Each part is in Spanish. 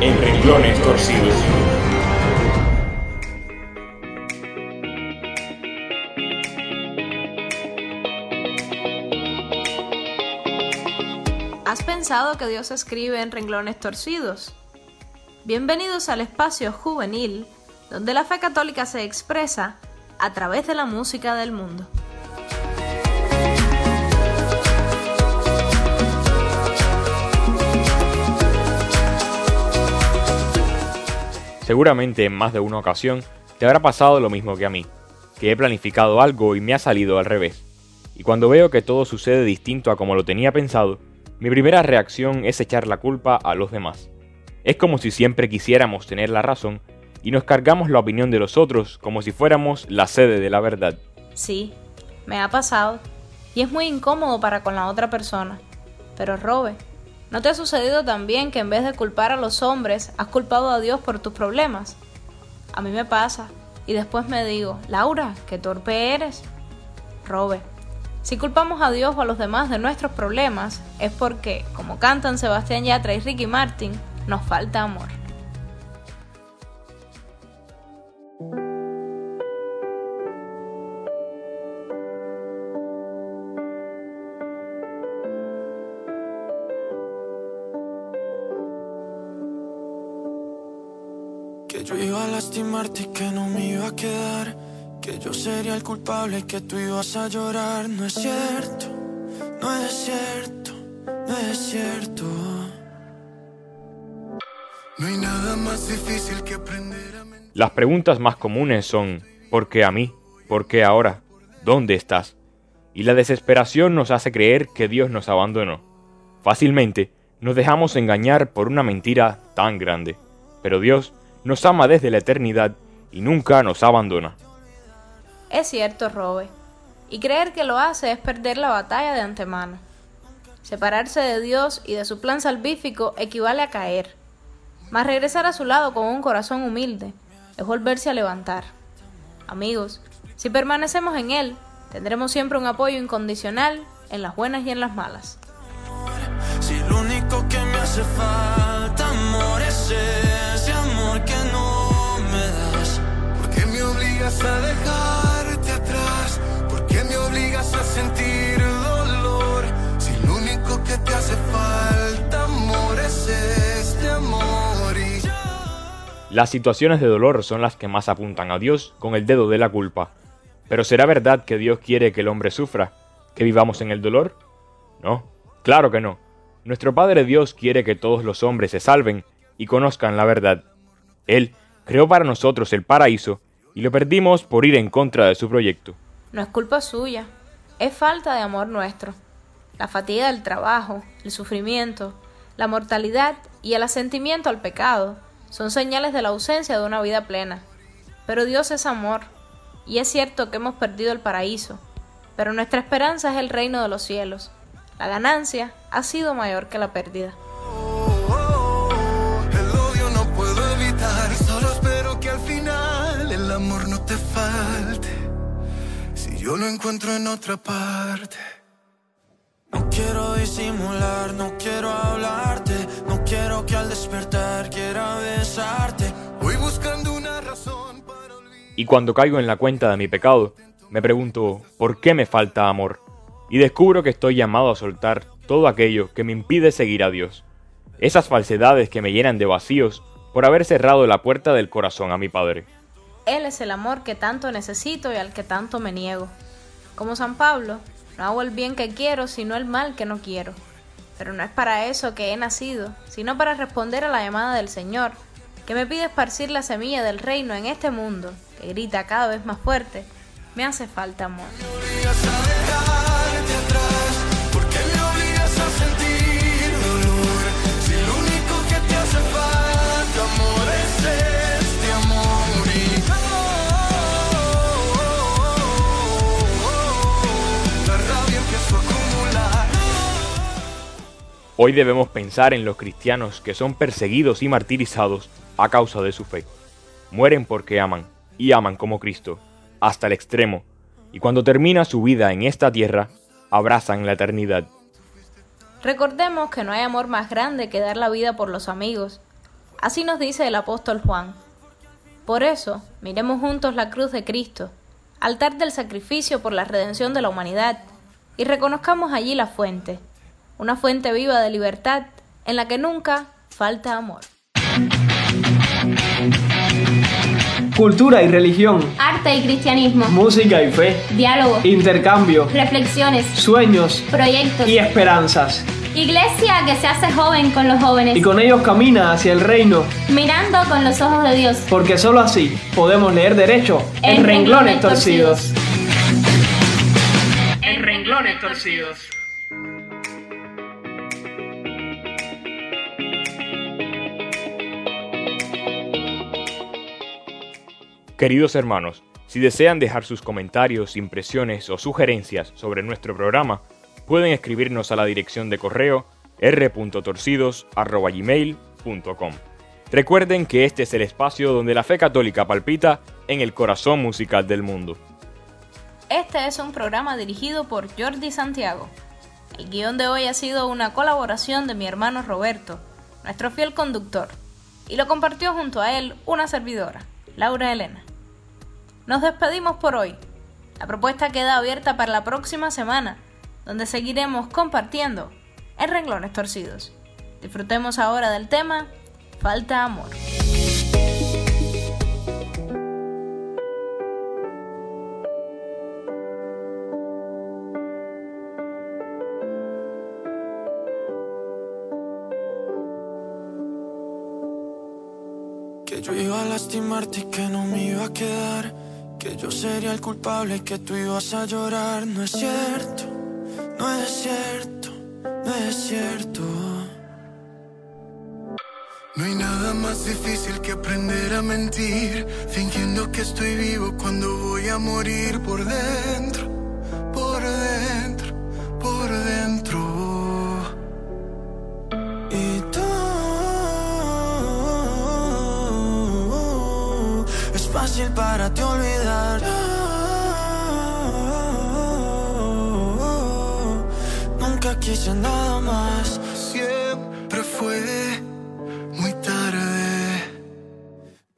en renglones torcidos. ¿Has pensado que Dios escribe en renglones torcidos? Bienvenidos al espacio juvenil, donde la fe católica se expresa a través de la música del mundo. Seguramente en más de una ocasión te habrá pasado lo mismo que a mí, que he planificado algo y me ha salido al revés. Y cuando veo que todo sucede distinto a como lo tenía pensado, mi primera reacción es echar la culpa a los demás. Es como si siempre quisiéramos tener la razón y nos cargamos la opinión de los otros como si fuéramos la sede de la verdad. Sí, me ha pasado. Y es muy incómodo para con la otra persona. Pero Robe, ¿No te ha sucedido también que en vez de culpar a los hombres, has culpado a Dios por tus problemas? A mí me pasa, y después me digo, Laura, qué torpe eres. Robe, si culpamos a Dios o a los demás de nuestros problemas, es porque, como cantan Sebastián Yatra y Ricky Martin, nos falta amor. Lastimarte que no me iba a quedar. Que yo sería el culpable que tú ibas a llorar. No es cierto, no es cierto, no es cierto. Las preguntas más comunes son ¿por qué a mí? ¿Por qué ahora? ¿Dónde estás? Y la desesperación nos hace creer que Dios nos abandonó. Fácilmente nos dejamos engañar por una mentira tan grande. Pero Dios nos ama desde la eternidad y nunca nos abandona. Es cierto, Robe. Y creer que lo hace es perder la batalla de antemano. Separarse de Dios y de su plan salvífico equivale a caer. Mas regresar a su lado con un corazón humilde es volverse a levantar. Amigos, si permanecemos en Él, tendremos siempre un apoyo incondicional en las buenas y en las malas. Si lo único que me hace falta, que hace falta, amor, es este amor y Las situaciones de dolor son las que más apuntan a Dios con el dedo de la culpa. Pero ¿será verdad que Dios quiere que el hombre sufra? ¿Que vivamos en el dolor? No, claro que no. Nuestro Padre Dios quiere que todos los hombres se salven y conozcan la verdad. Él creó para nosotros el paraíso y lo perdimos por ir en contra de su proyecto. No es culpa suya, es falta de amor nuestro. La fatiga del trabajo, el sufrimiento, la mortalidad y el asentimiento al pecado son señales de la ausencia de una vida plena. Pero Dios es amor, y es cierto que hemos perdido el paraíso, pero nuestra esperanza es el reino de los cielos. La ganancia ha sido mayor que la pérdida. Yo lo encuentro en otra parte. No quiero disimular, no quiero hablarte, no quiero que al despertar quiera besarte. Voy buscando una razón para olvidar. Y cuando caigo en la cuenta de mi pecado, me pregunto, ¿por qué me falta amor? Y descubro que estoy llamado a soltar todo aquello que me impide seguir a Dios. Esas falsedades que me llenan de vacíos por haber cerrado la puerta del corazón a mi Padre. Él es el amor que tanto necesito y al que tanto me niego. Como San Pablo, no hago el bien que quiero, sino el mal que no quiero. Pero no es para eso que he nacido, sino para responder a la llamada del Señor, que me pide esparcir la semilla del reino en este mundo, que grita cada vez más fuerte, me hace falta amor. Hoy debemos pensar en los cristianos que son perseguidos y martirizados a causa de su fe. Mueren porque aman, y aman como Cristo, hasta el extremo, y cuando termina su vida en esta tierra, abrazan la eternidad. Recordemos que no hay amor más grande que dar la vida por los amigos. Así nos dice el apóstol Juan. Por eso, miremos juntos la cruz de Cristo, altar del sacrificio por la redención de la humanidad, y reconozcamos allí la fuente, una fuente viva de libertad en la que nunca falta amor. Cultura y religión, arte y cristianismo, música y fe, diálogo, intercambio, reflexiones, sueños. Proyectos. Y esperanzas. Iglesia que se hace joven con los jóvenes. Y con ellos camina hacia el reino, mirando con los ojos de Dios. porque solo así podemos leer derecho en, En renglones renglones torcidos. En renglones torcidos. Queridos hermanos, si desean dejar sus comentarios, impresiones o sugerencias sobre nuestro programa, pueden escribirnos a la dirección de correo r.torcidos@gmail.com. Recuerden que este es el espacio donde la fe católica palpita en el corazón musical del mundo. Este es un programa dirigido por Jordi Santiago. El guion de hoy ha sido una colaboración de mi hermano Roberto, nuestro fiel conductor, y lo compartió junto a él una servidora, Laura Elena. Nos despedimos por hoy. La propuesta queda abierta para la próxima semana, donde seguiremos compartiendo en renglones torcidos. Disfrutemos ahora del tema Falta Amor. Que yo iba a lastimarte y que no me iba a quedar. Que yo sería el culpable y que tú ibas a llorar. No es cierto, no es cierto, no es cierto. No hay nada más difícil que aprender a mentir, fingiendo que estoy vivo cuando voy a morir por dentro, fácil para ti olvidar. Nunca quise nada más. Siempre fue muy tarde.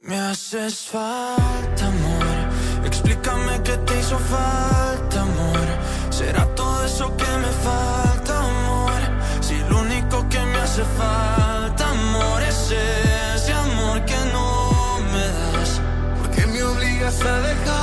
Me haces falta, amor. Explícame qué te hizo falta, amor. ¿Será todo eso que me falta, amor? Si lo único que me hace falta, amor, es ese me obligas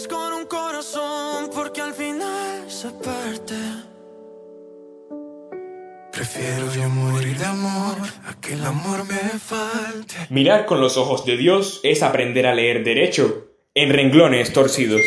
Juegues con un corazón porque al final se parte. Prefiero yo morir de amor a que el amor me falte. Mirar con los ojos de Dios es aprender a leer derecho en renglones torcidos.